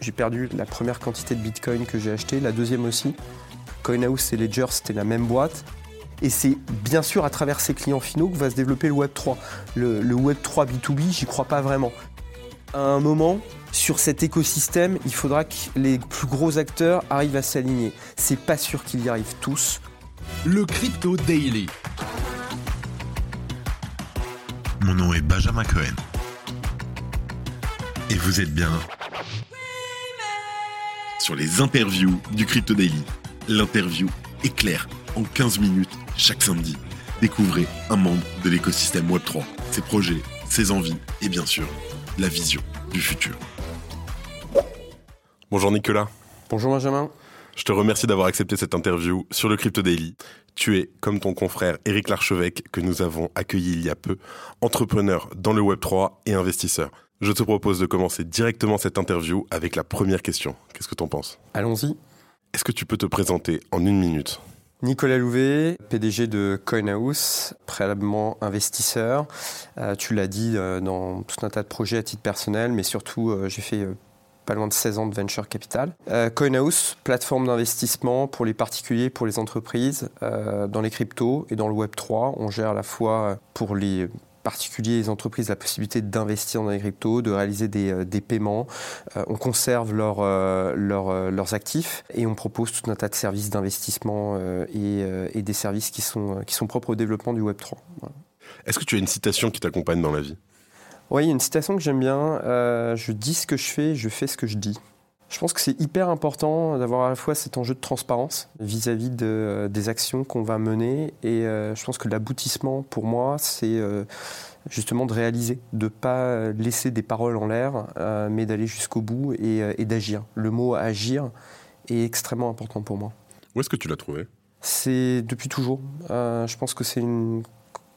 j'ai perdu la première quantité de Bitcoin que j'ai acheté, la deuxième aussi. CoinHouse et Ledger, c'était la même boîte. Et c'est bien sûr à travers ces clients finaux que va se développer le Web 3. Le, le Web 3 B2B, j'y crois pas vraiment. À un moment, sur cet écosystème, il faudra que les plus gros acteurs arrivent à s'aligner. C'est pas sûr qu'ils y arrivent tous. Le Crypto Daily. Mon nom est Benjamin Cohen. Et vous êtes bien sur les interviews du Crypto Daily. L'interview est claire en 15 minutes chaque samedi. Découvrez un membre de l'écosystème Web3, ses projets, ses envies et bien sûr la vision du futur. Bonjour Nicolas. Bonjour Benjamin. Je te remercie d'avoir accepté cette interview sur le Crypto Daily. Tu es, comme ton confrère Eric Larchevêque, que nous avons accueilli il y a peu, entrepreneur dans le Web3 et investisseur. Je te propose de commencer directement cette interview avec la première question. Qu'est-ce que tu en penses? Allons-y. Est-ce que tu peux te présenter en une minute? Nicolas Louvet, PDG de CoinHouse, préalablement investisseur. Euh, tu l'as dit euh, dans tout un tas de projets à titre personnel, mais surtout euh, j'ai fait pas loin de 16 ans de venture capital. CoinHouse, plateforme d'investissement pour les particuliers, pour les entreprises, dans les cryptos et dans le Web 3. On gère à la fois pour les particuliers les entreprises la possibilité d'investir dans les cryptos, de réaliser des, euh, des paiements. Euh, on conserve leur, euh, leur, leurs actifs et on propose tout un tas de services d'investissement et, et, des services qui sont, qui sont propres au développement du Web3. Est-ce que tu as une citation qui t'accompagne dans la vie? Oui, une citation que j'aime bien. je dis ce que je fais, je fais ce que je dis. Je pense que c'est hyper important d'avoir à la fois cet enjeu de transparence vis-à-vis de, des actions qu'on va mener. Et euh, je pense que l'aboutissement, pour moi, c'est euh, justement de réaliser, de ne pas laisser des paroles en l'air, euh, mais d'aller jusqu'au bout et, et d'agir. Le mot agir est extrêmement important pour moi. Où est-ce que tu l'as trouvé? C'est depuis toujours. je pense que c'est une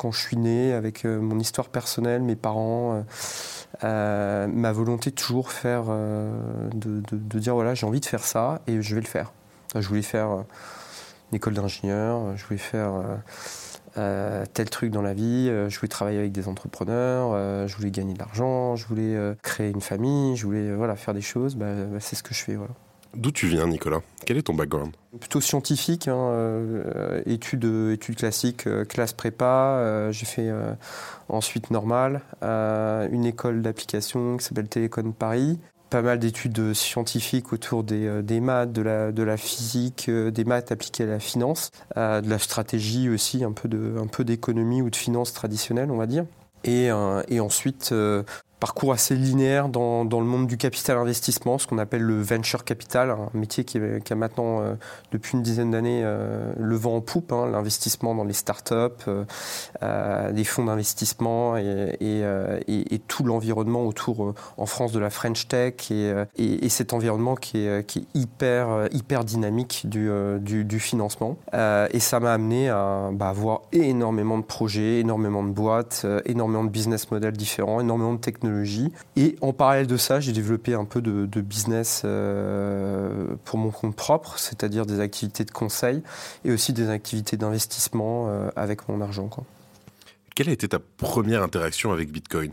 quand je suis né, avec mon histoire personnelle, mes parents, euh, ma volonté de toujours faire, euh, de, dire voilà, j'ai envie de faire ça et je vais le faire. Je voulais faire euh, une école d'ingénieur, je voulais faire tel truc dans la vie, je voulais travailler avec des entrepreneurs, je voulais gagner de l'argent, je voulais créer une famille, je voulais voilà, faire des choses. Bah, bah, c'est ce que je fais. Voilà. D'où tu viens, Nicolas? Quel est ton background? Plutôt scientifique, hein, euh, études, études classiques, euh, classe prépa. Euh, j'ai fait ensuite normal, une école d'application qui s'appelle Télécom Paris. Pas mal d'études scientifiques autour des, maths, de la, physique, des maths appliquées à la finance, de la stratégie aussi, un peu d'économie ou de finance traditionnelle, on va dire. Et ensuite, parcours assez linéaire dans, le monde du capital investissement, ce qu'on appelle le venture capital, un métier qui, qui a maintenant, euh, depuis une dizaine d'années, euh, le vent en poupe, hein, l'investissement dans les startups, euh, euh les fonds d'investissement et, tout l'environnement autour en France de la French Tech et, et cet environnement qui est, hyper, dynamique du, financement. et ça m'a amené à bah, avoir énormément de projets, énormément de boîtes, énormément de business models différents, énormément de technologies et en parallèle de ça, j'ai développé un peu de, business euh, pour mon compte propre, c'est-à-dire des activités de conseil et aussi des activités d'investissement euh, avec mon argent. Quelle a été ta première interaction avec Bitcoin?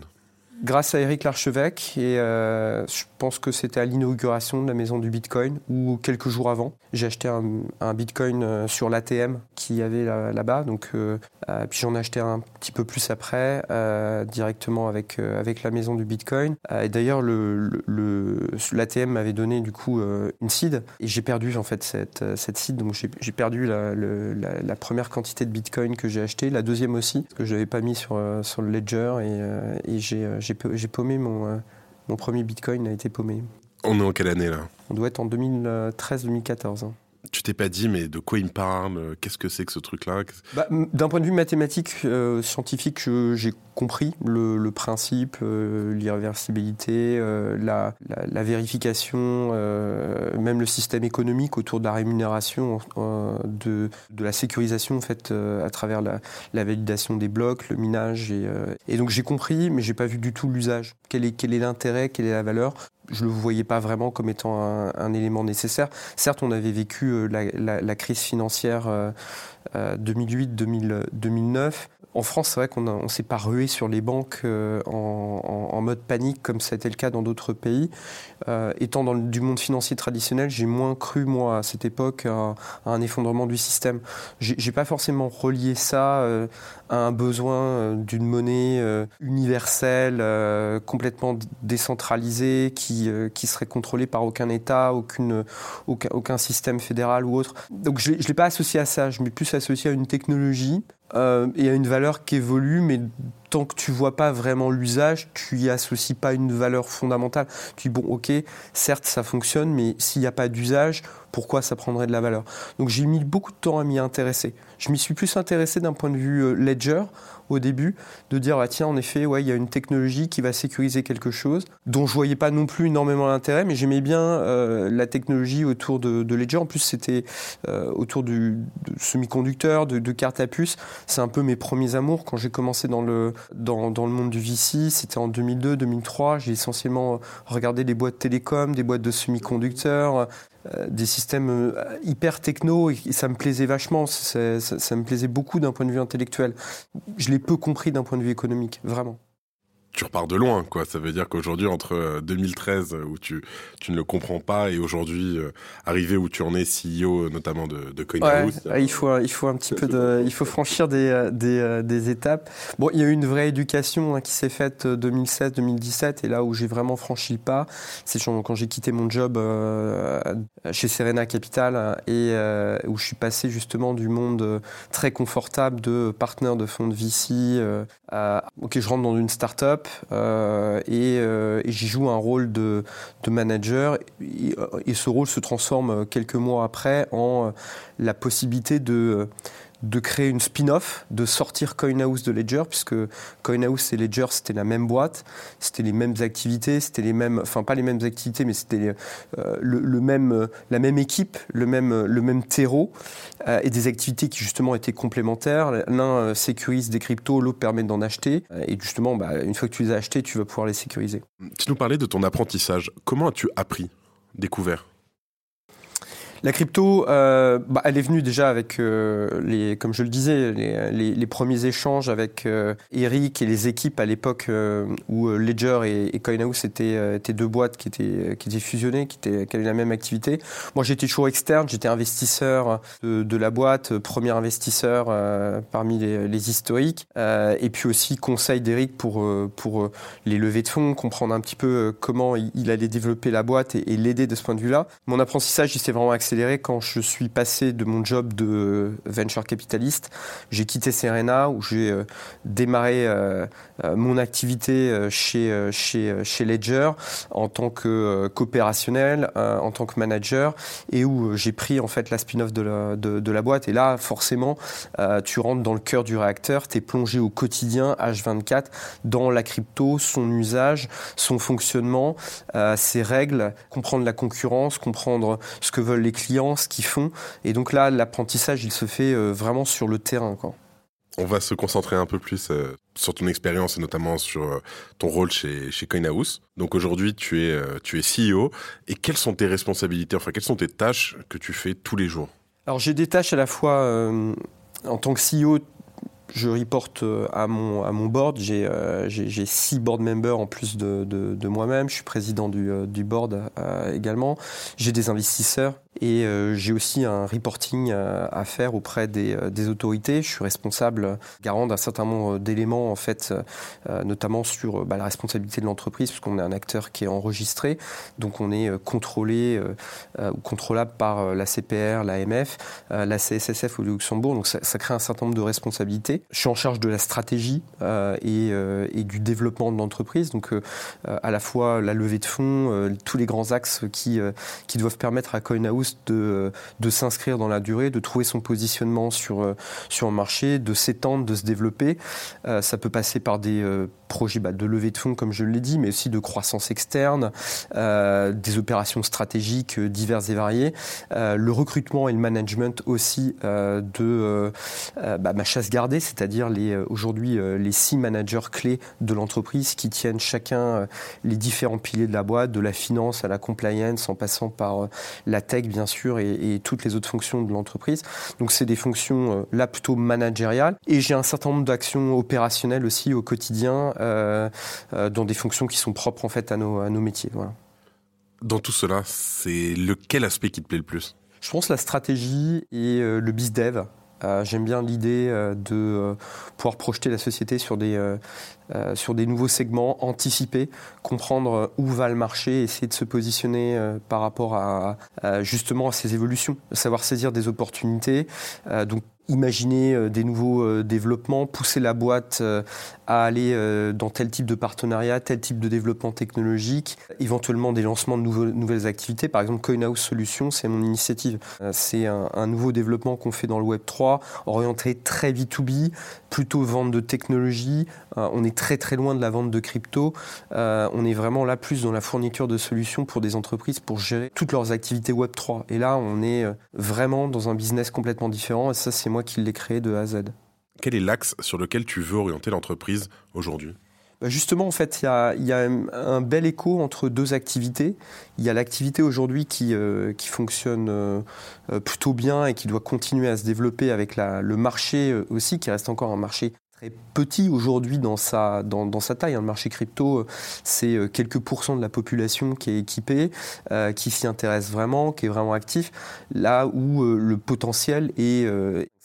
Grâce à Eric Larchevêque et euh, je pense que c'était à l'inauguration de la maison du Bitcoin ou quelques jours avant. J'ai acheté un, Bitcoin euh, sur l'ATM qu'il y avait là-bas, donc euh, puis j'en ai acheté un petit peu plus après directement avec avec la maison du Bitcoin. et d'ailleurs le, l'ATM m'avait donné du coup une seed et j'ai perdu en fait cette cette seed, donc j'ai perdu la, première quantité de Bitcoin que j'ai acheté, la deuxième aussi parce que je n'avais pas mis sur sur le ledger et j'ai j'ai paumé mon, euh, mon premier bitcoin a été paumé. On est en quelle année là? On doit être en 2013-2014 tu t'es pas dit, mais de quoi il me parle Qu'est-ce que c'est que ce truc-là bah, D'un point de vue mathématique, euh, scientifique, j'ai compris le, principe, euh, l'irréversibilité, euh, la, vérification, même le système économique autour de la rémunération, de, la sécurisation en fait, à travers la, validation des blocs, le minage. Et, donc j'ai compris, mais j'ai pas vu du tout l'usage. Quel est l'intérêt, quelle est la valeur? Je le voyais pas vraiment comme étant un, élément nécessaire. Certes, on avait vécu la, crise financière 2008-2009 en France, c'est vrai qu'on ne s'est pas rué sur les banques euh, en, mode panique comme été le cas dans d'autres pays. Euh, étant dans le, du monde financier traditionnel, j'ai moins cru, moi, à cette époque, à, un effondrement du système. J'ai pas forcément relié ça euh, à un besoin d'une monnaie universelle, complètement décentralisée, qui, qui serait contrôlée par aucun État, aucune, aucun, système fédéral ou autre. Donc je ne l'ai pas associé à ça, je m'ai plus associé à une technologie euh, et à une valeur qui évolue, mais tant que tu vois pas vraiment l'usage, tu y associes pas une valeur fondamentale. Tu dis bon, ok, certes ça fonctionne, mais s'il n'y a pas d'usage, pourquoi ça prendrait de la valeur? Donc j'ai mis beaucoup de temps à m'y intéresser. Je m'y suis plus intéressé d'un point de vue euh, ledger au début, de dire ah, tiens en effet ouais il y a une technologie qui va sécuriser quelque chose dont je voyais pas non plus énormément l'intérêt, mais j'aimais bien euh, la technologie autour de, Ledger. En plus c'était euh, autour du semi-conducteur, de, de cartes à puce. C'est un peu mes premiers amours quand j'ai commencé dans le dans, le monde du VC. C'était en 2002-2003. J'ai essentiellement regardé des boîtes télécom, des boîtes de semi-conducteurs, euh, des systèmes euh, hyper techno et, ça me plaisait vachement. Ça me plaisait beaucoup d'un point de vue intellectuel. Je l'ai peu compris d'un point de vue économique, vraiment tu repars de loin, quoi. Ça veut dire qu'aujourd'hui, entre 2013, euh, où tu, tu ne le comprends pas, et aujourd'hui, euh, arrivé où tu en es CEO, notamment de, de CoinHouse. Ouais, il faut, il faut un petit peu de, il faut franchir des, des, euh, des, étapes. Bon, il y a eu une vraie éducation hein, qui s'est faite 2016-2017, et là où j'ai vraiment franchi le pas, c'est quand j'ai quitté mon job chez Serena Capital et où je suis passé justement du monde très confortable de partenaire de fonds de VC. ok, je rentre dans une start-up euh, euh, et, j'y joue un rôle de, manager. Et, ce rôle se transforme quelques mois après en la possibilité de de créer une spin-off, de sortir CoinHouse de Ledger, puisque CoinHouse et Ledger, c'était la même boîte, c'était les mêmes activités, c'était les mêmes, enfin pas les mêmes activités, mais c'était euh, le, même, la même équipe, le même, le même terreau, euh, et des activités qui justement étaient complémentaires. L'un euh, sécurise des cryptos, l'autre permet d'en acheter, et justement, bah, une fois que tu les as achetés, tu vas pouvoir les sécuriser. Tu nous parlais de ton apprentissage. Comment as-tu appris, découvert? La crypto, euh, bah, elle est venue déjà avec, euh, les, comme je le disais, les, premiers échanges avec euh, Eric et les équipes à l'époque où Ledger et, et CoinHouse étaient, deux boîtes qui étaient, qui étaient fusionnées, qui, étaient, qui avaient la même activité. Moi, j'étais toujours externe, j'étais investisseur de, la boîte, premier investisseur parmi les, historiques, et puis aussi conseil d'Eric pour, pour les levées de fonds, comprendre un petit peu comment il, allait développer la boîte et, et l'aider de ce point de vue-là. Mon apprentissage, il s'est vraiment accéléré quand je suis passé de mon job de venture capitaliste. J'ai quitté Serena où j'ai euh, démarré euh, euh, mon activité chez, chez, chez Ledger en tant que coopérationnel, en tant que manager et où j'ai pris en fait la spin-off de la, de, la boîte. Et là, forcément, tu rentres dans le cœur du réacteur, tu es plongé au quotidien, H24, dans la crypto, son usage, son fonctionnement, ses règles, comprendre la concurrence, comprendre ce que veulent les clients, ce qu'ils font. Et donc là, l'apprentissage, il se fait euh, vraiment sur le terrain. Quoi. On va se concentrer un peu plus euh, sur ton expérience et notamment sur euh, ton rôle chez, chez CoinHouse. Donc aujourd'hui, tu es, tu es CEO. Et quelles sont tes responsabilités, enfin, quelles sont tes tâches que tu fais tous les jours? Alors j'ai des tâches à la fois en tant que CEO je reporte à mon, à mon board. J'ai six board members en plus de, de, moi-même. Je suis président du, du board également. J'ai des investisseurs et euh, j'ai aussi un reporting euh, à faire auprès des, euh, des, autorités. Je suis responsable, garant d'un certain nombre d'éléments, en fait, notamment sur bah, la responsabilité de l'entreprise, puisqu'on est un acteur qui est enregistré. Donc on est contrôlé ou contrôlable par la CPR, l'AMF, la CSSF au Luxembourg. Donc ça, ça, crée un certain nombre de responsabilités. Je suis en charge de la stratégie et, et, du développement de l'entreprise. Donc à la fois la levée de fonds, tous les grands axes qui, qui doivent permettre à CoinHouse de, s'inscrire dans la durée, de trouver son positionnement sur, euh, sur un marché, de s'étendre, de se développer. Euh, ça peut passer par des euh, projets bah, de levée de fonds, comme je l'ai dit, mais aussi de croissance externe, des opérations stratégiques diverses et variées, le recrutement et le management aussi de bah, ma chasse gardée, c'est-à-dire aujourd'hui les six managers clés de l'entreprise qui tiennent chacun les différents piliers de la boîte, de la finance à la compliance, en passant par la tech bien sûr et, et toutes les autres fonctions de l'entreprise. Donc c'est des fonctions là plutôt managériales. Et j'ai un certain nombre d'actions opérationnelles aussi au quotidien dans des fonctions qui sont propres en fait à nos, à nos métiers. Voilà. Dans tout cela, c'est lequel aspect qui te plaît le plus? Je pense la stratégie et euh, le biz dev. Euh, J'aime bien l'idée euh, de euh, pouvoir projeter la société sur des, sur des nouveaux segments, anticiper, comprendre où va le marché, essayer de se positionner par rapport à, justement à ces évolutions, savoir saisir des opportunités. donc imaginer euh, des nouveaux euh, développements, pousser la boîte euh, à aller dans tel type de partenariat, tel type de développement technologique, éventuellement des lancements de nouvelles activités. Par exemple, CoinHouse Solutions, c'est mon initiative. C'est un, nouveau développement qu'on fait dans le Web 3, orienté très B2B, plutôt vente de technologie. On est très très loin de la vente de crypto. On est vraiment là plus dans la fourniture de solutions pour des entreprises pour gérer toutes leurs activités Web 3. Et là, on est vraiment dans un business complètement différent. Et ça, c'est moi qui l'ai créé de A à Z. Quel est l'axe sur lequel tu veux orienter l'entreprise aujourd'hui? Bah, Justement, en fait, il y, a, un bel écho entre deux activités. Il y a l'activité aujourd'hui qui, euh, qui fonctionne euh, plutôt bien et qui doit continuer à se développer avec la, le marché euh, aussi, qui reste encore un marché très petit aujourd'hui dans sa, dans, dans sa taille. Hein. Le marché crypto, c'est quelques pourcents de la population qui est équipée, qui s'y intéresse vraiment, qui est vraiment actif, là où le potentiel est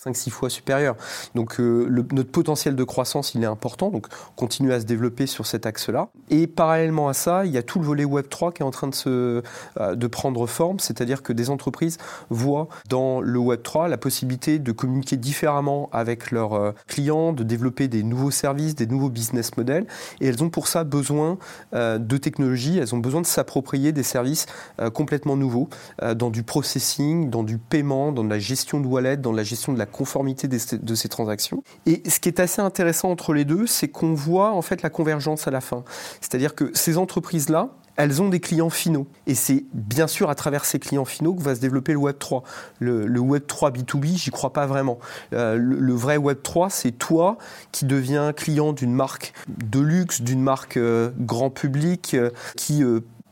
5-6 fois supérieur. Donc euh, notre potentiel de croissance, il est important, donc continuer à se développer sur cet axe-là. Et parallèlement à ça, il y a tout le volet Web3 qui est en train de, se, euh, de prendre forme, c'est-à-dire que des entreprises voient dans le Web3 la possibilité de communiquer différemment avec leurs euh, clients, de développer des nouveaux services, des nouveaux business models, et elles ont pour ça besoin de technologies, elles ont besoin de s'approprier des services complètement nouveaux, dans du processing, dans du paiement, dans la gestion de wallet, dans la gestion de la conformité de ces transactions. Et ce qui est assez intéressant entre les deux, c'est qu'on voit en fait la convergence à la fin. C'est-à-dire que ces entreprises-là, elles ont des clients finaux. Et c'est bien sûr à travers ces clients finaux que va se développer le Web 3. Le, Web 3 B2B, j'y crois pas vraiment. Euh, le, vrai Web 3, c'est toi qui deviens client d'une marque de luxe, d'une marque euh, grand public, euh, qui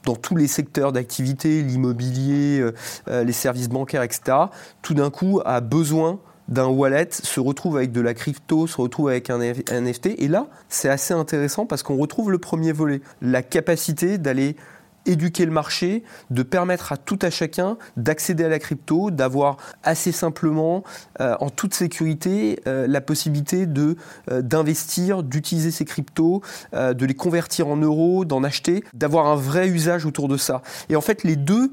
dans tous les secteurs d'activité, l'immobilier, les services bancaires, etc., tout d'un coup a besoin d'un wallet se retrouve avec de la crypto, se retrouve avec un NFT. Et là, c'est assez intéressant parce qu'on retrouve le premier volet, la capacité d'aller éduquer le marché, de permettre à tout à chacun d'accéder à la crypto, d'avoir assez simplement, euh, en toute sécurité, euh, la possibilité de euh, d'investir, d'utiliser ces cryptos, de les convertir en euros, d'en acheter, d'avoir un vrai usage autour de ça. Et en fait, les deux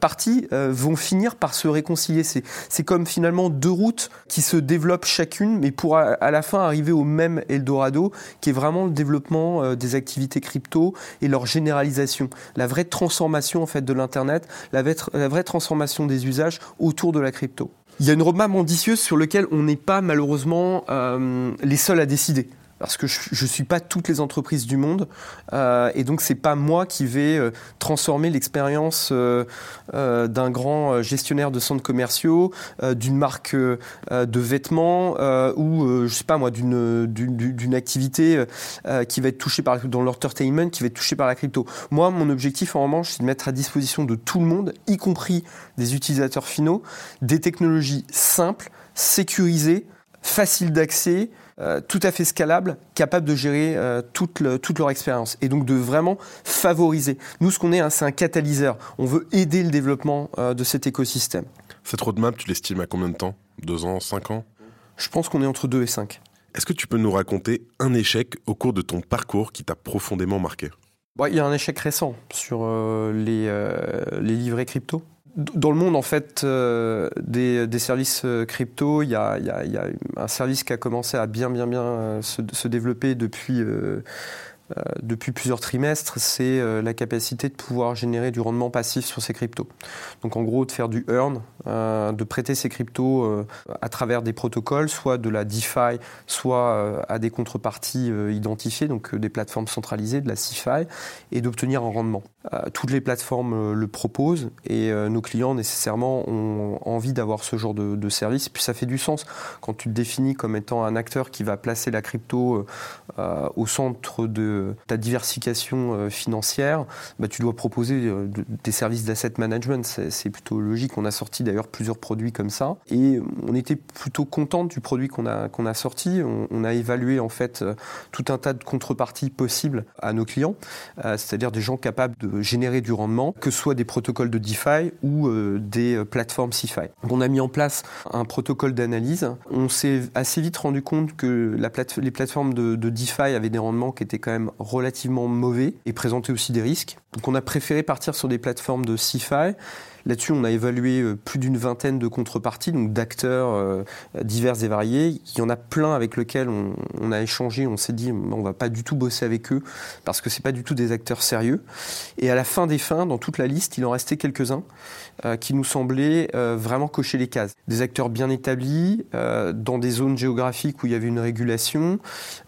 parties vont finir par se réconcilier. C'est comme finalement deux routes qui se développent chacune, mais pour à, la fin arriver au même Eldorado, qui est vraiment le développement des activités crypto et leur généralisation. La vraie transformation en fait de l'internet, la, vraie transformation des usages autour de la crypto. Il y a une roadmap ambitieuse sur laquelle on n'est pas malheureusement euh, les seuls à décider parce que je ne suis pas toutes les entreprises du monde euh, et donc c'est pas moi qui vais euh, transformer l'expérience euh, d'un grand gestionnaire de centres commerciaux, d'une marque de vêtements ou je sais pas moi d'une d'une activité qui va être touchée par dans l'entertainment, qui va être touchée par la crypto. Moi, mon objectif en revanche, c'est de mettre à disposition de tout le monde, y compris des utilisateurs finaux, des technologies simples, sécurisées, faciles d'accès euh, tout à fait scalable, capable de gérer euh, toute, toute, leur expérience et donc de vraiment favoriser. Nous, ce qu'on est, hein, c'est un catalyseur. On veut aider le développement euh, de cet écosystème. Cette roadmap, tu l'estimes à combien de temps? Deux ans, cinq ans? Je pense qu'on est entre deux et cinq. Est-ce que tu peux nous raconter un échec au cours de ton parcours qui t'a profondément marqué? Il y a un échec récent sur les, les livrets crypto dans le monde en fait euh, des, services euh, crypto, il y, a, un service qui a commencé à bien bien bien euh, se, développer depuis depuis plusieurs trimestres, c'est la capacité de pouvoir générer du rendement passif sur ces cryptos. Donc en gros, de faire du earn, de prêter ces cryptos à travers des protocoles, soit de la DeFi, soit à des contreparties identifiées, donc des plateformes centralisées, de la CeFi, et d'obtenir un rendement. toutes les plateformes le proposent et nos clients nécessairement ont envie d'avoir ce genre de, de, service. Puis ça fait du sens quand tu te définis comme étant un acteur qui va placer la crypto au centre de ta diversification financière. Bah, tu dois proposer des services d'asset management. C'est plutôt logique. On a sorti plusieurs produits comme ça et on était plutôt content du produit qu'on a, qu'on a sorti. On, a évalué en fait tout un tas de contreparties possibles à nos clients, euh, c'est-à-dire des gens capables de générer du rendement, que ce soit des protocoles de DeFi ou euh, des plateformes CeFi. On a mis en place un protocole d'analyse. On s'est assez vite rendu compte que les plateformes de, de DeFi avaient des rendements qui étaient quand même relativement mauvais et présentaient aussi des risques. Donc on a préféré partir sur des plateformes de CeFi Là-dessus, on a évalué euh, plus d'une vingtaine de contreparties, donc d'acteurs euh, divers et variés. Il y en a plein avec lesquels on, a échangé. On s'est dit, on va pas du tout bosser avec eux parce que c'est pas du tout des acteurs sérieux. Et à la fin des fins, dans toute la liste, il en restait quelques-uns euh, qui nous semblaient vraiment cocher les cases. Des acteurs bien établis, dans des zones géographiques où il y avait une régulation,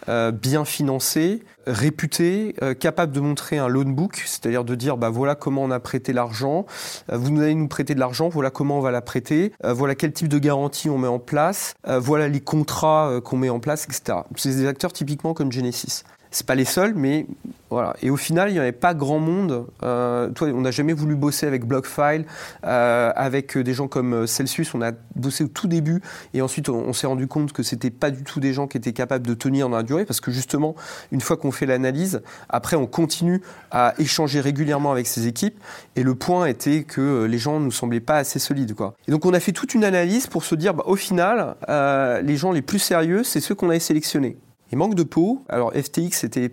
bien financés, réputés, capables de montrer un loan book, c'est-à-dire de dire, bah voilà comment on a prêté l'argent. vous nous nous prêter de l'argent, voilà comment on va la prêter, euh, voilà quel type de garantie on met en place, euh, voilà les contrats euh, qu'on met en place, etc. C'est des acteurs typiquement comme Genesis. C'est pas les seuls, mais voilà. Et au final, il n'y avait pas grand monde. Euh, toi, on n'a jamais voulu bosser avec BlockFile, euh, avec des gens comme Celsius. On a bossé au tout début, et ensuite on, s'est rendu compte que c'était pas du tout des gens qui étaient capables de tenir dans la durée, parce que justement, une fois qu'on fait l'analyse, après on continue à échanger régulièrement avec ces équipes. Et le point était que les gens nous semblaient pas assez solides, quoi. Et donc on a fait toute une analyse pour se dire, bah, au final, euh, les gens les plus sérieux, c'est ceux qu'on avait sélectionnés. Et manque de peau. Alors FTX c'était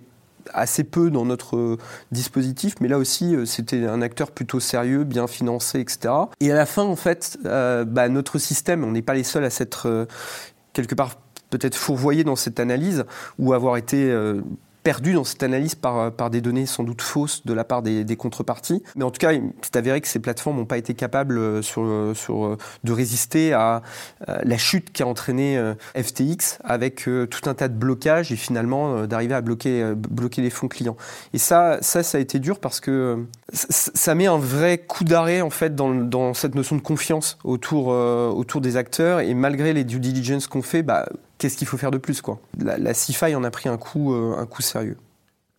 assez peu dans notre dispositif, mais là aussi euh, c'était un acteur plutôt sérieux, bien financé, etc. Et à la fin, en fait, euh, bah, notre système, on n'est pas les seuls à s'être euh, quelque part peut-être fourvoyé dans cette analyse ou avoir été perdu dans cette analyse par, euh, par des données sans doute fausses de la part des, contreparties. Mais en tout cas, c'est avéré que ces plateformes n'ont pas été capables euh, euh, de résister à la chute qui a entraîné FTX avec tout un tas de blocages et finalement d'arriver à bloquer, les fonds clients. Et ça, ça, a été dur parce que ça met un vrai coup d'arrêt en fait dans, cette notion de confiance autour, autour des acteurs et malgré les due diligence qu'on fait, bah, qu'est-ce qu'il faut faire de plus quoi La, la CIFI en a pris un coup, euh, un coup sérieux.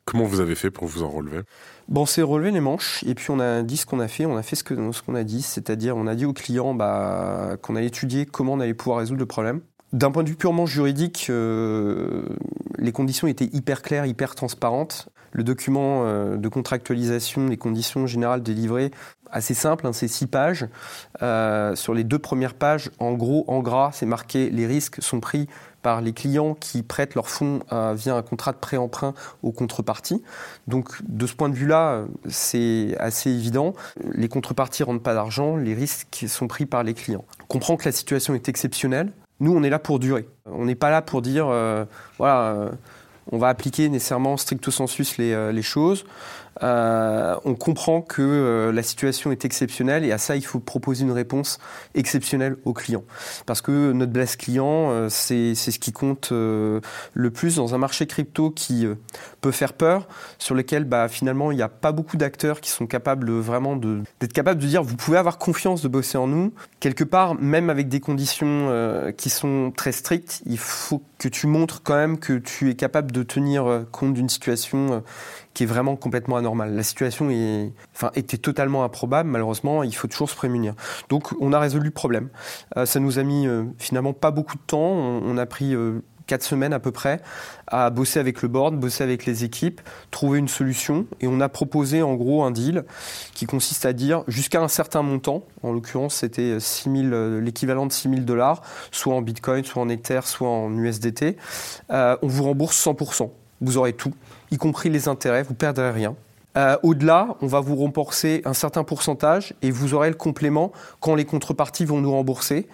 Comment vous avez fait pour vous en relever? Bon, on s'est relevé les manches et puis on a dit ce qu'on a fait, on a fait ce qu'on ce qu'on a dit, c'est-à-dire on a dit aux clients bah, qu'on allait étudier comment on allait pouvoir résoudre le problème. D'un point de vue purement juridique, euh, les conditions étaient hyper claires, hyper transparentes. Le document euh, de contractualisation des conditions générales délivrées, assez simple, hein, c'est six pages. Euh, sur les deux premières pages, en gros, en gras, c'est marqué les risques sont pris par les clients qui prêtent leurs fonds via un contrat de prêt-emprunt aux contreparties. Donc de ce point de vue-là, c'est assez évident. Les contreparties ne rendent pas d'argent, les risques sont pris par les clients. On comprend que la situation est exceptionnelle. Nous, on est là pour durer. On n'est pas là pour dire, euh, voilà, euh, on va appliquer nécessairement stricto sensus euh, les choses. Euh, on comprend que euh, la situation est exceptionnelle et à ça, il faut proposer une réponse exceptionnelle aux clients. Parce que notre base client, euh, c'est ce qui compte le plus dans un marché crypto qui peut faire peur, sur lequel bah, finalement, il n'y a pas beaucoup d'acteurs qui sont capables vraiment d'être capables de dire vous pouvez avoir confiance de bosser en nous. Quelque part, même avec des conditions qui sont très strictes, il faut que tu montres quand même que tu es capable de tenir compte d'une situation qui est vraiment complètement anormal. La situation était totalement improbable, malheureusement, il faut toujours se prémunir. Donc on a résolu le problème. Euh, ça nous a mis euh, finalement pas beaucoup de temps, on, a pris euh, quatre semaines à peu près à bosser avec le board, bosser avec les équipes, trouver une solution. Et on a proposé en gros un deal qui consiste à dire jusqu'à un certain montant, en l'occurrence c'était l'équivalent de 6 000 dollars, soit en bitcoin, soit en ether, soit en USDT, on vous rembourse 100%. Vous aurez tout y compris les intérêts, vous perdrez rien. Euh, au-delà, on va vous rembourser un certain pourcentage et vous aurez le complément quand les contreparties vont nous rembourser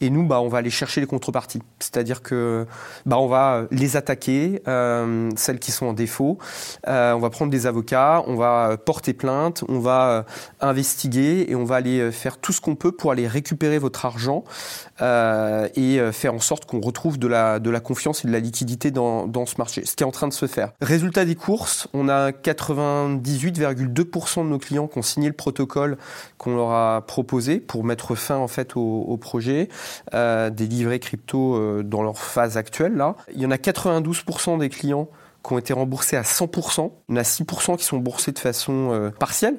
Et nous, bah, on va aller chercher les contreparties. C'est-à-dire que bah, on va les attaquer, euh, celles qui sont en défaut. Euh, on va prendre des avocats, on va porter plainte, on va euh, investiguer et on va aller faire tout ce qu'on peut pour aller récupérer votre argent euh, et faire en sorte qu'on retrouve de la, de la confiance et de la liquidité dans, dans ce marché. Ce qui est en train de se faire. Résultat des courses, on a 98,2% de nos clients qui ont signé le protocole qu'on leur a proposé pour mettre fin en fait au, au projet. Euh, des livrets crypto euh, dans leur phase actuelle. Là. Il y en a 92% des clients qui ont été remboursés à 100%. Il y en a 6% qui sont remboursés de façon euh, partielle.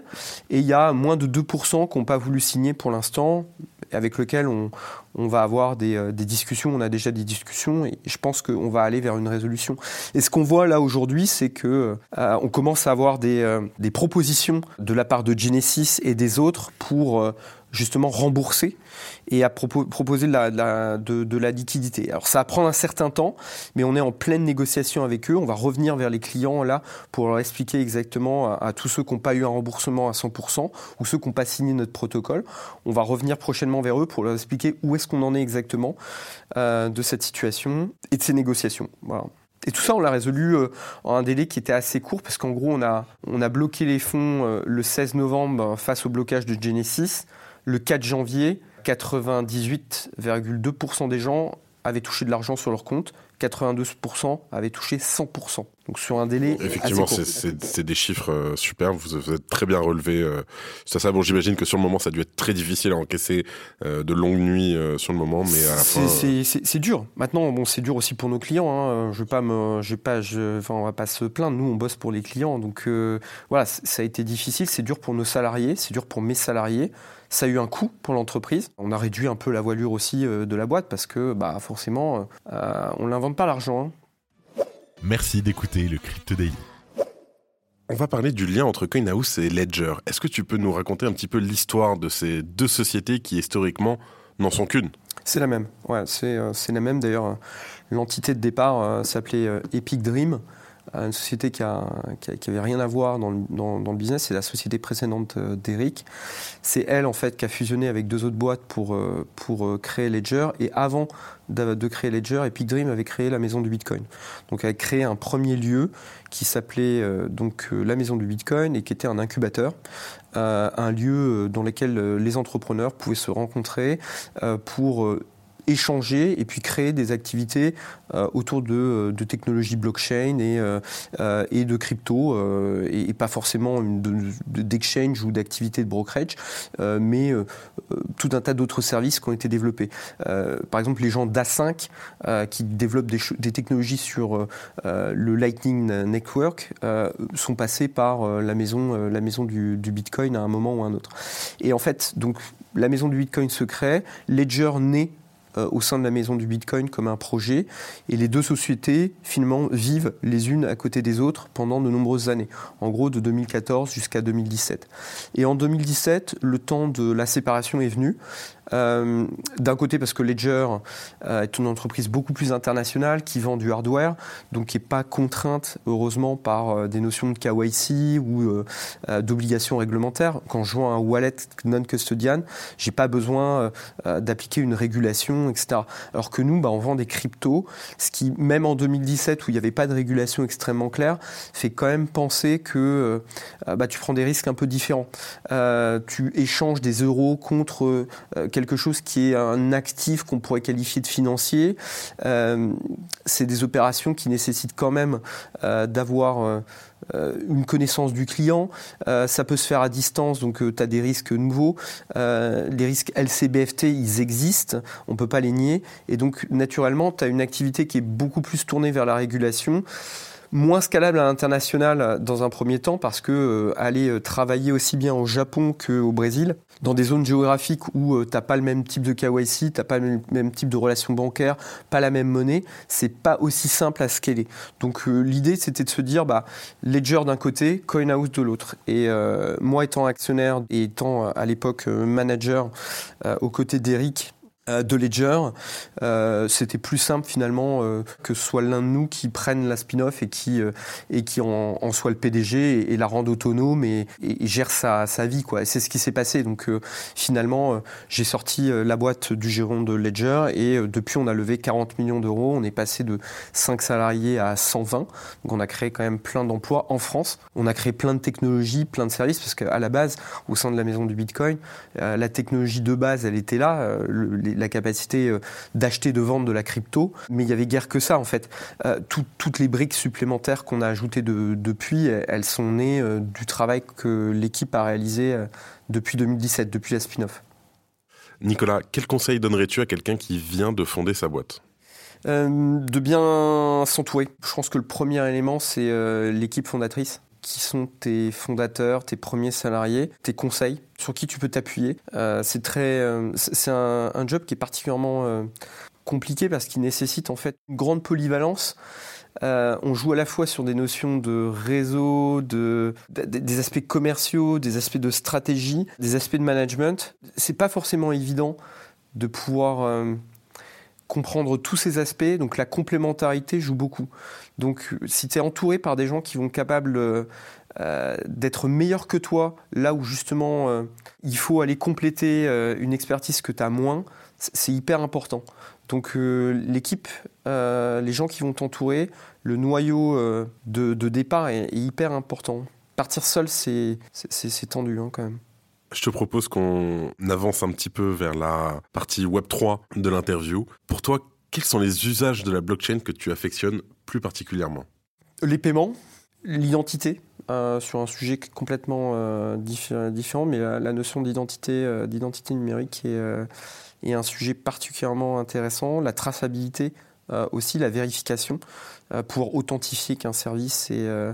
Et il y a moins de 2% qui n'ont pas voulu signer pour l'instant, avec lequel on, on va avoir des, des, discussions. On a déjà des discussions et je pense qu'on va aller vers une résolution. Et ce qu'on voit là aujourd'hui, c'est que euh, on commence à avoir des, des, propositions de la part de Genesis et des autres pour justement rembourser et à propo proposer de la, de, liquidité. Alors ça va prendre un certain temps, mais on est en pleine négociation avec eux. On va revenir vers les clients là pour leur expliquer exactement à, tous ceux qui n'ont pas eu un remboursement à 100% ou ceux qui n'ont pas signé notre protocole. On va revenir prochainement vers eux pour leur expliquer où est-ce qu'on en est exactement euh, de cette situation et de ces négociations. Voilà. Et tout ça, on l'a résolu euh, en un délai qui était assez court parce qu'en gros, on a, on a bloqué les fonds euh, le 16 novembre face au blocage de Genesis. Le 4 janvier, 98,2% des gens avaient touché de l'argent sur leur compte, 92% avaient touché 100%. Donc sur un délai. Effectivement, c'est des chiffres euh, superbes. Vous, vous, êtes très bien relevé. Euh, ça, ça, bon, j'imagine que sur le moment, ça a dû être très difficile à encaisser euh, de longues nuits sur le moment, mais à la fin. C'est dur. Maintenant, bon, c'est dur aussi pour nos clients. Hein. Je vais pas me, je vais pas, je, enfin, on va pas se plaindre. Nous, on bosse pour les clients, donc voilà, ça a été difficile. C'est dur pour nos salariés, c'est dur pour mes salariés. Ça a eu un coût pour l'entreprise. On a réduit un peu la voilure aussi de la boîte parce que, bah, forcément, on n'invente pas l'argent. Hein. Merci d'écouter le Crypto Daily. On va parler du lien entre CoinHouse et Ledger. Est-ce que tu peux nous raconter un petit peu l'histoire de ces deux sociétés qui historiquement n'en sont qu'une? C'est la même. Ouais, c'est euh, la même. D'ailleurs, l'entité de départ euh, s'appelait euh, Epic Dream une société qui, a, qui, a, qui, avait rien à voir dans le, business, c'est la société précédente d'Eric. C'est elle en fait qui a fusionné avec deux autres boîtes pour, pour créer Ledger. Et avant de, créer Ledger, Epic Dream avait créé la maison du Bitcoin. Donc elle a créé un premier lieu qui s'appelait euh, donc euh, la maison du Bitcoin et qui était un incubateur, euh, un lieu dans lequel les entrepreneurs pouvaient se rencontrer pour échanger et puis créer des activités euh, autour de, de, technologies blockchain et, euh, et de crypto, euh, et, pas forcément d'exchange ou d'activités de brokerage, mais tout un tas d'autres services qui ont été développés. par exemple, les gens d'A5 qui développent des, technologies sur le Lightning Network sont passés par la maison, la maison du, du Bitcoin à un moment ou à un autre. Et en fait, donc, la maison du Bitcoin se crée, Ledger naît euh, au sein de la maison du Bitcoin comme un projet. Et les deux sociétés, finalement, vivent les unes à côté des autres pendant de nombreuses années. En gros, de 2014 jusqu'à 2017. Et en 2017, le temps de la séparation est venu. Euh, D'un côté parce que Ledger euh, est une entreprise beaucoup plus internationale qui vend du hardware, donc qui n'est pas contrainte heureusement par euh, des notions de KYC ou euh, euh, d'obligations réglementaires. Quand je vois un wallet non custodian, j'ai pas besoin euh, d'appliquer une régulation, etc. Alors que nous, bah, on vend des cryptos, ce qui même en 2017 où il n'y avait pas de régulation extrêmement claire, fait quand même penser que bah, tu prends des risques un peu différents. tu échanges des euros contre quelque chose qui est un actif qu'on pourrait qualifier de financier. Euh, c'est des opérations qui nécessitent quand même euh, d'avoir euh, une connaissance du client. Ça peut se faire à distance, donc tu as des risques nouveaux. les risques LCBFT, ils existent, on ne peut pas les nier. Et donc, naturellement, tu as une activité qui est beaucoup plus tournée vers la régulation moins scalable à l'international dans un premier temps parce que euh, aller travailler aussi bien au Japon qu'au Brésil, dans des zones géographiques où euh, t'as pas le même type de KYC, t'as pas le même type de relations bancaires, pas la même monnaie, c'est pas aussi simple à scaler. Donc euh, l'idée c'était de se dire bah Ledger d'un côté, CoinHouse de l'autre. Et moi étant actionnaire et étant à l'époque manager aux côtés d'Eric euh, de Ledger, euh, c'était plus simple finalement euh, que ce soit l'un de nous qui prenne la spin-off et qui et qui en, soit le PDG et, la rende autonome et, gère sa, sa, vie quoi. C'est ce qui s'est passé. Donc finalement, j'ai sorti la boîte du giron de Ledger et depuis on a levé 40 millions d'euros. On est passé de 5 salariés à 120. Donc on a créé quand même plein d'emplois en France. On a créé plein de technologies, plein de services parce qu'à la base, au sein de la maison du Bitcoin, la technologie de base, elle était là. La capacité euh, d'acheter, de vendre de la crypto. Mais il y avait guère que ça, en fait. Euh, toutes les briques supplémentaires qu'on a ajoutées depuis, elles sont nées euh, du travail que l'équipe a réalisé depuis 2017, depuis la spin-off. Nicolas, quel conseil donnerais-tu à quelqu'un qui vient de fonder sa boîte? De bien s'entourer. Je pense que le premier élément, c'est l'équipe fondatrice qui sont tes fondateurs, tes premiers salariés, tes conseils, sur qui tu peux t'appuyer. Euh, c'est très, euh, c'est un, job qui est particulièrement euh, compliqué parce qu'il nécessite en fait une grande polyvalence. on joue à la fois sur des notions de réseau, de, des aspects commerciaux, des aspects de stratégie, des aspects de management. C'est pas forcément évident de pouvoir comprendre tous ces aspects. Donc la complémentarité joue beaucoup. Donc si tu es entouré par des gens qui vont être capables euh, euh, d'être meilleurs que toi, là où justement euh, il faut aller compléter une expertise que tu as moins, c'est hyper important. Donc l'équipe, les gens qui vont t'entourer, le noyau de, départ est, hyper important. Partir seul, c'est tendu hein, quand même. Je te propose qu'on avance un petit peu vers la partie Web 3 de l'interview. Pour toi, quels sont les usages de la blockchain que tu affectionnes plus particulièrement? Les paiements, l'identité, euh, sur un sujet complètement euh, différent, mais la, notion d'identité, euh, d'identité numérique est, un sujet particulièrement intéressant. La traçabilité, aussi la vérification. Euh, pour authentifier qu'un service et euh,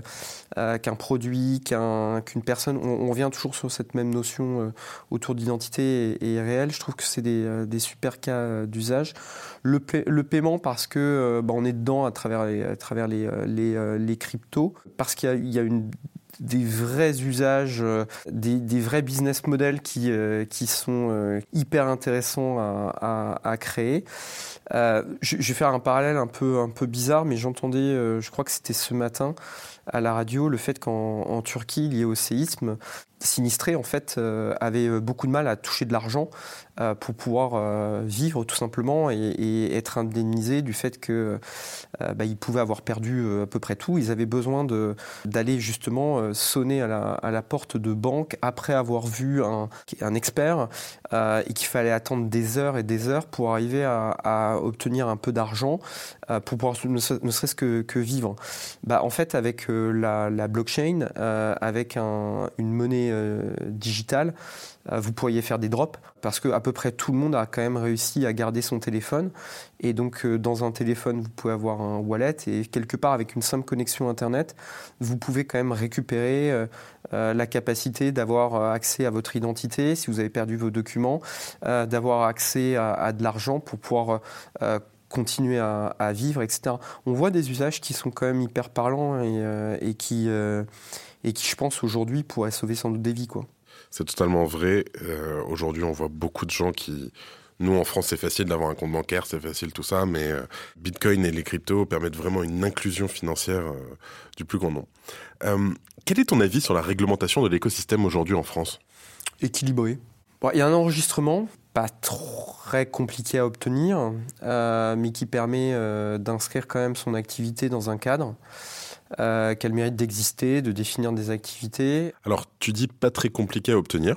euh, qu'un produit, qu'une personne. On, revient toujours sur cette même notion autour d'identité et, réelle. Je trouve que c'est des, super cas d'usage. Le, paiement parce que bah, on est dedans à travers les, à travers les, les, cryptos, parce qu'il y a, une des vrais usages, des, vrais business models qui, qui sont hyper intéressants à, à créer. Euh, je, vais faire un parallèle un peu, un peu bizarre, mais j'entendais, euh, je crois que c'était ce matin à la radio, le fait qu'en Turquie, lié au séisme, sinistrés en fait euh, avaient beaucoup de mal à toucher de l'argent euh, pour pouvoir euh, vivre tout simplement et, être indemnisés du fait que bah, ils pouvaient avoir perdu à peu près tout. Ils avaient besoin d'aller justement sonner à la, à la, porte de banque après avoir vu un, un expert et qu'il fallait attendre des heures et des heures pour arriver à, obtenir un peu d'argent pour pouvoir ne, serait-ce que, vivre. Bah, en fait avec la, blockchain, avec un, une monnaie euh, digital, euh, vous pourriez faire des drops parce que à peu près tout le monde a quand même réussi à garder son téléphone. Et donc, euh, dans un téléphone, vous pouvez avoir un wallet et quelque part, avec une simple connexion Internet, vous pouvez quand même récupérer la capacité d'avoir accès à votre identité si vous avez perdu vos documents, d'avoir accès à, de l'argent pour pouvoir continuer à, vivre, etc. On voit des usages qui sont quand même hyper parlants et, qui et qui, je pense, aujourd'hui pourrait sauver sans doute des vies. Quoi. C'est totalement vrai. Euh, aujourd'hui, on voit beaucoup de gens qui... Nous, en France, c'est facile d'avoir un compte bancaire, c'est facile tout ça, mais euh, Bitcoin et les cryptos permettent vraiment une inclusion financière euh, du plus grand nombre. quel est ton avis sur la réglementation de l'écosystème aujourd'hui en France? Équilibré. il y a un enregistrement, pas très compliqué à obtenir, mais qui permet d'inscrire quand même son activité dans un cadre euh, qu'elle mérite d'exister, de définir des activités. Alors, tu dis pas très compliqué à obtenir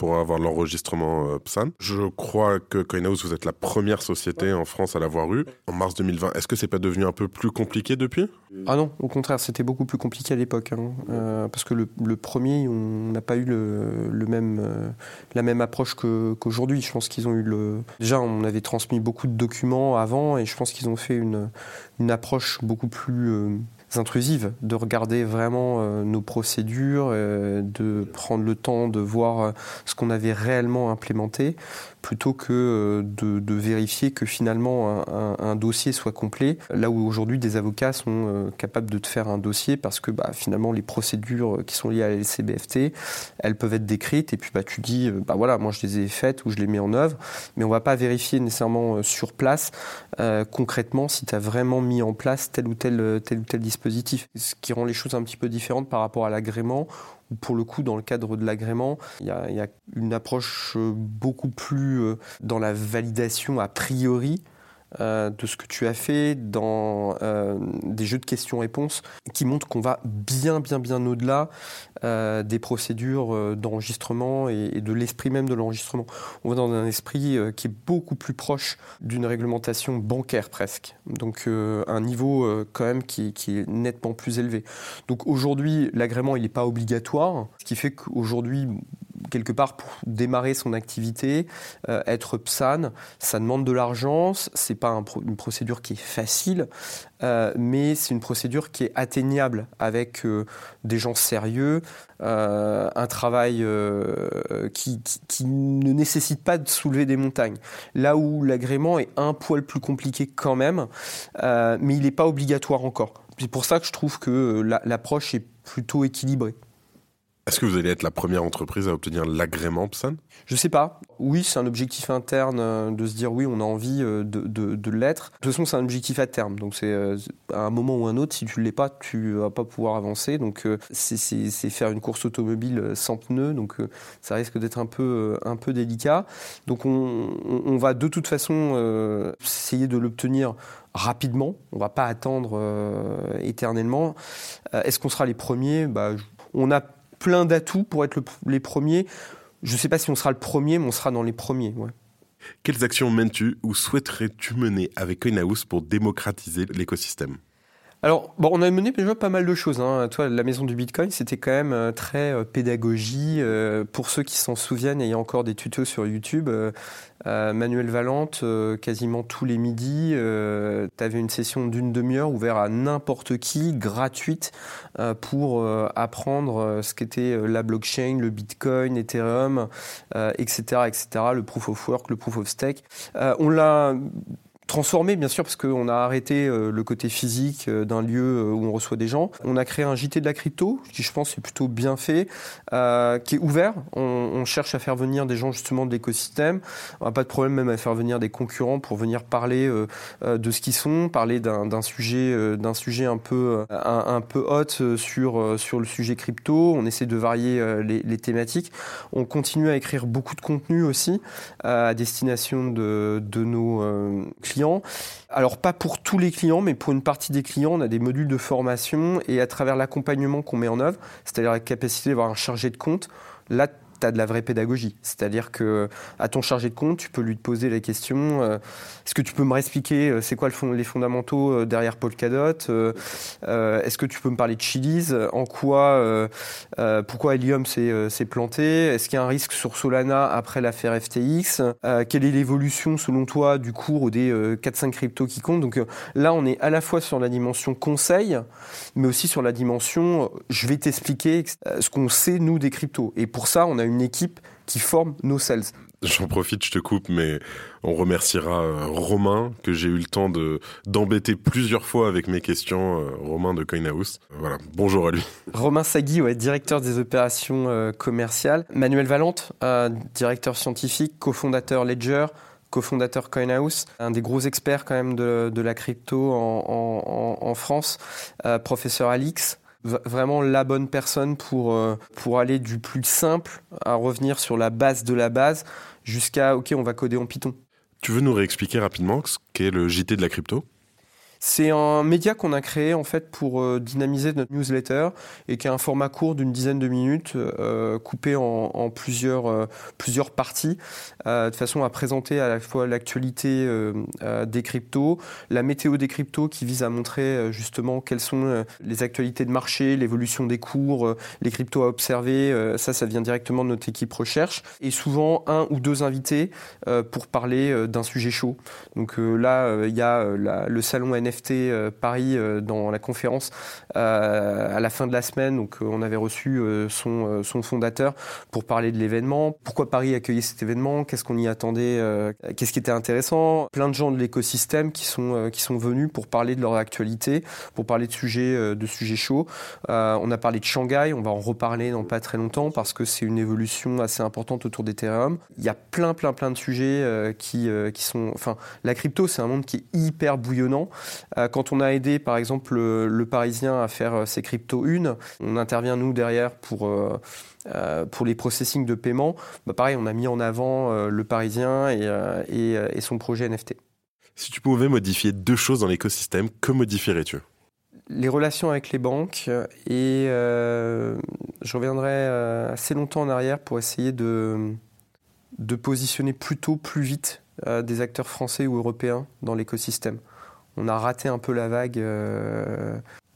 pour avoir l'enregistrement euh, PSAN. Je crois que CoinHouse, vous êtes la première société en France à l'avoir eu en mars 2020. Est-ce que c'est pas devenu un peu plus compliqué depuis? Ah non, au contraire, c'était beaucoup plus compliqué à l'époque. Hein. Euh, parce que le, premier, on n'a pas eu le, même, euh, la même approche qu'aujourd'hui. je pense qu'ils ont eu le. Déjà, on avait transmis beaucoup de documents avant et je pense qu'ils ont fait une, une approche beaucoup plus intrusives, de regarder vraiment nos procédures, de prendre le temps de voir ce qu'on avait réellement implémenté plutôt que euh, de, vérifier que finalement un, dossier soit complet. Là où aujourd'hui des avocats sont euh, capables de te faire un dossier parce que bah, finalement les procédures qui sont liées à la LCBFT, elles peuvent être décrites et puis bah, tu dis euh, bah voilà moi je les ai faites ou je les mets en œuvre, mais on va pas vérifier nécessairement sur place concrètement si tu as vraiment mis en place tel ou tel, tel ou tel dispositif. Ce qui rend les choses un petit peu différentes par rapport à l'agrément pour le coup, dans le cadre de l'agrément, il y, a, une approche euh, beaucoup plus euh, dans la validation a priori euh, de ce que tu as fait dans des jeux de questions-réponses qui montrent qu'on va bien, bien, bien au-delà des procédures d'enregistrement et, de l'esprit même de l'enregistrement. On va dans un esprit qui est beaucoup plus proche d'une réglementation bancaire presque. Donc un niveau quand même qui, qui, est nettement plus élevé. Donc aujourd'hui, l'agrément, il n'est pas obligatoire, ce qui fait qu'aujourd'hui, quelque part pour démarrer son activité, euh, être PSAN, ça demande de l'argent. C'est pas une procédure qui est facile, euh, mais c'est une procédure qui est atteignable avec euh, des gens sérieux, un travail qui, qui, ne nécessite pas de soulever des montagnes. Là où l'agrément est un poil plus compliqué quand même, mais il n'est pas obligatoire encore. C'est pour ça que je trouve que l'approche est plutôt équilibrée. Est-ce que vous allez être la première entreprise à obtenir l'agrément PSAN? Je sais pas. Oui, c'est un objectif interne euh, de se dire oui, on a envie euh, de, de, l'être. De toute façon, c'est un objectif à terme. Donc c'est euh, à un moment ou un autre, si tu ne l'es pas, tu vas pas pouvoir avancer. Donc c'est faire une course automobile sans pneus. Donc ça risque d'être un peu, un peu délicat. Donc on, va de toute façon essayer de l'obtenir rapidement. On va pas attendre éternellement. Est-ce qu'on sera les premiers? Bah, On a plein d'atouts pour être les premiers. Je ne sais pas si on sera le premier, mais on sera dans les premiers. Quelles actions mènes-tu ou souhaiterais-tu mener avec CoinHouse pour démocratiser l'écosystème? Alors, bon, on a mené déjà pas mal de choses. Hein. Toi, la maison du Bitcoin, c'était quand même euh, très euh, pédagogie. Euh, pour ceux qui s'en souviennent, il y a encore des tutos sur YouTube. Manuel Valente, quasiment tous les midis, tu avais une session d'une demi-heure ouverte à n'importe qui, gratuite, pour apprendre ce qu'était la blockchain, le Bitcoin, Ethereum, etc., etc., le proof of work, le proof of stake. on l'a transformé bien sûr parce qu'on a arrêté euh, le côté physique euh, d'un lieu euh, où on reçoit des gens. On a créé un JT de la crypto qui je pense est plutôt bien fait, qui est ouvert. On, cherche à faire venir des gens justement de l'écosystème. On n'a pas de problème même à faire venir des concurrents pour venir parler de ce qu'ils sont, parler d'un sujet d'un sujet un peu un, peu hot sur sur le sujet crypto. On essaie de varier les, les thématiques. On continue à écrire beaucoup de contenu aussi à destination de, de nos clients alors pas pour tous les clients, mais pour une partie des clients, on a des modules de formation et à travers l'accompagnement qu'on met en œuvre, c'est-à-dire la capacité d'avoir un chargé de compte, là tu as de la vraie pédagogie. C'est-à-dire que à ton chargé de compte, tu peux lui poser la question euh, est-ce que tu peux me réexpliquer euh, c'est quoi le les fondamentaux euh, derrière Polkadot Est-ce que tu peux me parler de Chiliz En quoi Pourquoi Helium s'est planté Est-ce qu'il y a un risque sur Solana après l'affaire FTX Quelle est l'évolution selon toi du cours des 4-5 cryptos qui comptent Donc là, on est à la fois sur la dimension conseil, mais aussi sur la dimension je vais t'expliquer ce qu'on sait nous des cryptos. Et pour ça, on a équipe qui forme nos sales. J'en profite, je te coupe, mais on remerciera euh, Romain, que j'ai eu le temps de d'embêter plusieurs fois avec mes questions, euh, Romain de CoinHouse. Voilà, bonjour à lui. Romain Sagui, ouais, directeur des opérations euh, commerciales. Manuel Valente, directeur scientifique, cofondateur Ledger, cofondateur CoinHouse, un des gros experts quand même de, la crypto en, en France, professeur Alix, vraiment la bonne personne pour, euh, pour aller du plus simple à revenir sur la base de la base jusqu'à OK, on va coder en Python. Tu veux nous réexpliquer rapidement ce qu'est le JT de la crypto? C'est un média qu'on a créé en fait pour euh, dynamiser notre newsletter et qui a un format court d'une dizaine de minutes, euh, coupé en, plusieurs euh, plusieurs parties, de façon à présenter à la fois l'actualité des cryptos, la météo des cryptos qui vise à montrer justement quelles sont les actualités de marché, l'évolution des cours, les cryptos à observer. ça, ça vient directement de notre équipe recherche et souvent un ou deux invités pour parler d'un sujet chaud. Donc là, il y a le salon NFT NFT Paris dans la conférence à la fin de la semaine. Donc, on avait reçu son, fondateur pour parler de l'événement. Pourquoi Paris accueillait cet événement? Qu'est-ce qu'on y attendait Qu'est-ce qui était intéressant? Plein de gens de l'écosystème qui sont venus pour parler de leur actualité, pour parler de sujets chauds. on a parlé de Shanghai. On va en reparler dans pas très longtemps parce que c'est une évolution assez importante autour d'Ethereum. Il y a plein, plein, plein de sujets euh, euh, qui sont. Enfin, la crypto, c'est un monde qui est hyper bouillonnant. Euh, quand on a aidé, par exemple, le, Parisien à faire ses cryptos une, on intervient, nous, derrière pour. pour les processing de paiement, bah pareil, on a mis en avant le Parisien et, et, et son projet NFT. Si tu pouvais modifier deux choses dans l'écosystème, que modifierais-tu? Les relations avec les banques et euh, je reviendrai euh, assez longtemps en arrière pour essayer de, de positionner plutôt plus vite euh, des acteurs français ou européens dans l'écosystème. On a raté un peu la vague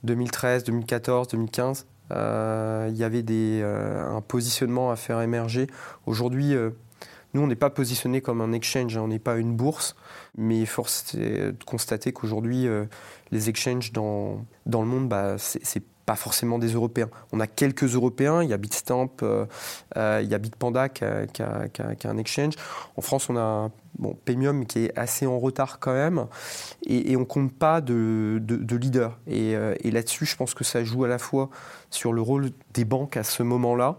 2013, 2014, 2015. Il y avait des, un positionnement à faire émerger. Aujourd'hui, nous, on n'est pas positionné comme un exchange, hein, on n'est pas une bourse, mais force est de constater qu'aujourd'hui, les exchanges dans, dans le monde, bah, c'est pas forcément des Européens. On a quelques Européens, il y a Bitstamp, euh, euh, il y a Bitpanda qui a, un exchange. En France, on a bon, Paymium qui est assez en retard quand même, et, et on compte pas de, de, leader. Et, euh, et là-dessus, je pense que ça joue à la fois sur le rôle des banques à ce moment-là,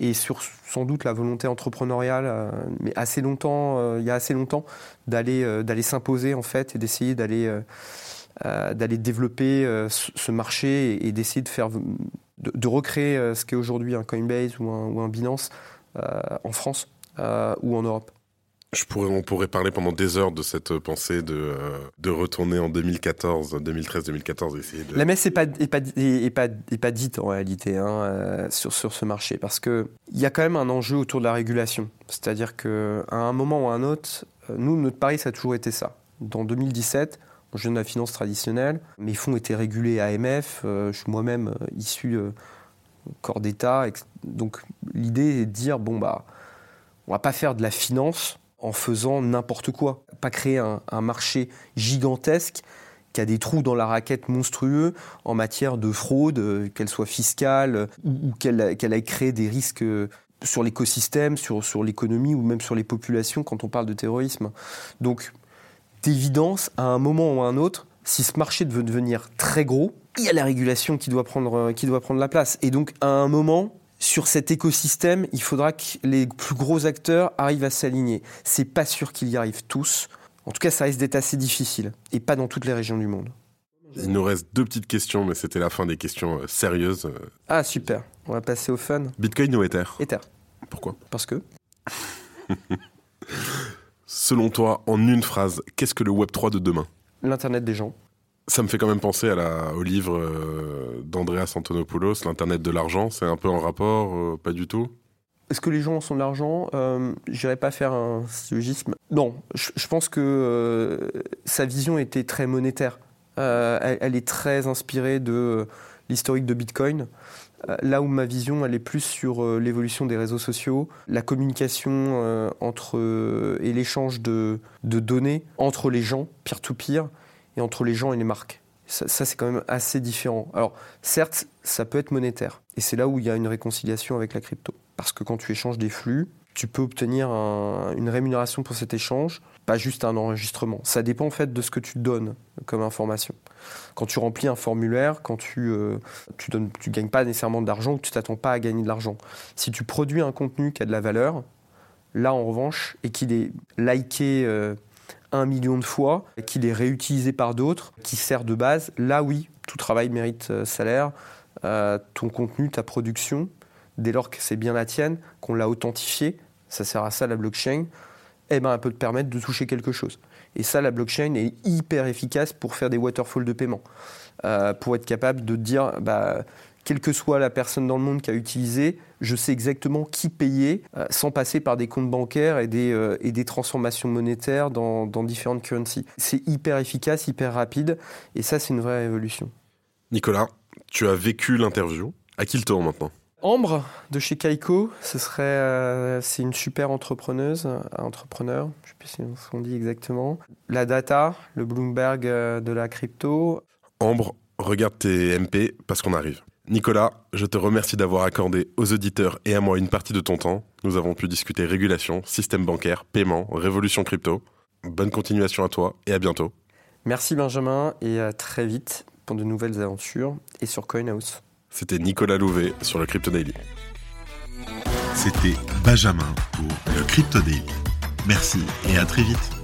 et sur sans doute la volonté entrepreneuriale, mais assez longtemps, il y a assez longtemps, d'aller d'aller s'imposer en fait et d'essayer d'aller d'aller développer euh, ce marché et, d'essayer de faire de, recréer euh, ce qu'est aujourd'hui un Coinbase ou un, ou un Binance en France ou en Europe. Je pourrais, on pourrait parler pendant des heures de cette pensée de, de retourner en 2014, 2013, 2014, essayer de... La messe n'est pas, est pas, est pas, est pas dite en réalité hein, sur, sur ce marché parce qu'il y a quand même un enjeu autour de la régulation. C'est-à-dire qu'à un moment ou à un autre, nous, notre pari, ça a toujours été ça. Dans 2017, je viens de la finance traditionnelle. Mes fonds étaient régulés AMF. Euh, je suis moi-même euh, issu euh, corps d'État. Donc l'idée est de dire bon bah, on va pas faire de la finance en faisant n'importe quoi. Pas créer un, marché gigantesque qui a des trous dans la raquette monstrueux en matière de fraude, qu'elle soit fiscale ou, qu'elle qu ait créé des risques sur l'écosystème, sur, sur l'économie ou même sur les populations quand on parle de terrorisme. Donc d'évidence, à un moment ou à un autre, si ce marché veut devenir très gros, il y a la régulation qui doit prendre, euh, qui doit prendre la place. Et donc, à un moment, sur cet écosystème, il faudra que les plus gros acteurs arrivent à s'aligner. C'est pas sûr qu'ils y arrivent tous. En tout cas, ça risque d'être assez difficile. Et pas dans toutes les régions du monde. Il nous reste deux petites questions, mais c'était la fin des questions euh, sérieuses. Ah, super. On va passer au fun. Bitcoin ou Ether? Ether. Pourquoi? Parce que. Selon toi, en une phrase, qu'est-ce que le Web3 de demain? L'Internet des gens. Ça me fait quand même penser à la, au livre euh, d'Andreas Antonopoulos, l'Internet de l'argent. C'est un peu en rapport, euh, pas du tout? Est-ce que les gens sont de l'argent? Euh, Je pas faire un syllogisme. Non, je, pense que euh, sa vision était très monétaire. Elle, elle, est très inspirée de l'historique de Bitcoin. Euh, là où ma vision, elle est plus sur euh, l'évolution des réseaux sociaux, la communication euh, entre, et l'échange de, données entre les gens, peer-to-peer, et entre les gens et les marques. Ça, c'est quand même assez différent. Alors, certes, ça peut être monétaire. Et c'est là où il y a une réconciliation avec la crypto. Parce que quand tu échanges des flux, tu peux obtenir une rémunération pour cet échange, pas juste un enregistrement. Ça dépend en fait de ce que tu donnes comme information. Quand tu remplis un formulaire, quand tu euh, gagnes pas nécessairement d'argent ou tu t'attends pas à gagner de l'argent. Si tu produis un contenu qui a de la valeur, là en revanche, et qu'il est liké euh, un million de fois, qu'il est réutilisé par d'autres, qui sert de base, là oui, tout travail mérite euh, salaire. ton contenu, ta production, dès lors que c'est bien la tienne, qu'on l'a authentifié, ça sert à ça la blockchain, eh ben, elle peut te permettre de toucher quelque chose. Et ça, la blockchain est hyper efficace pour faire des waterfalls de paiement. Euh, pour être capable de dire, bah, quelle que soit la personne dans le monde qui a utilisé, je sais exactement qui payer euh, sans passer par des comptes bancaires et des, euh, et des transformations monétaires dans, dans différentes currencies. C'est hyper efficace, hyper rapide, et ça, c'est une vraie évolution. Nicolas, tu as vécu l'interview. À qui le tour maintenant? Ambre de chez Kaiko, ce serait, euh, c'est une super entrepreneuse, entrepreneur, je ne sais plus ce qu'on dit exactement. La data, le Bloomberg euh, de la crypto. Ambre, regarde tes MP parce qu'on arrive. Nicolas, je te remercie d'avoir accordé aux auditeurs et à moi une partie de ton temps. Nous avons pu discuter régulation, système bancaire, paiement, révolution crypto. Bonne continuation à toi et à bientôt. Merci Benjamin et à très vite pour de nouvelles aventures et sur CoinHouse. C'était Nicolas Louvet sur le Crypto Daily. C'était Benjamin pour le Crypto Daily. Merci et à très vite.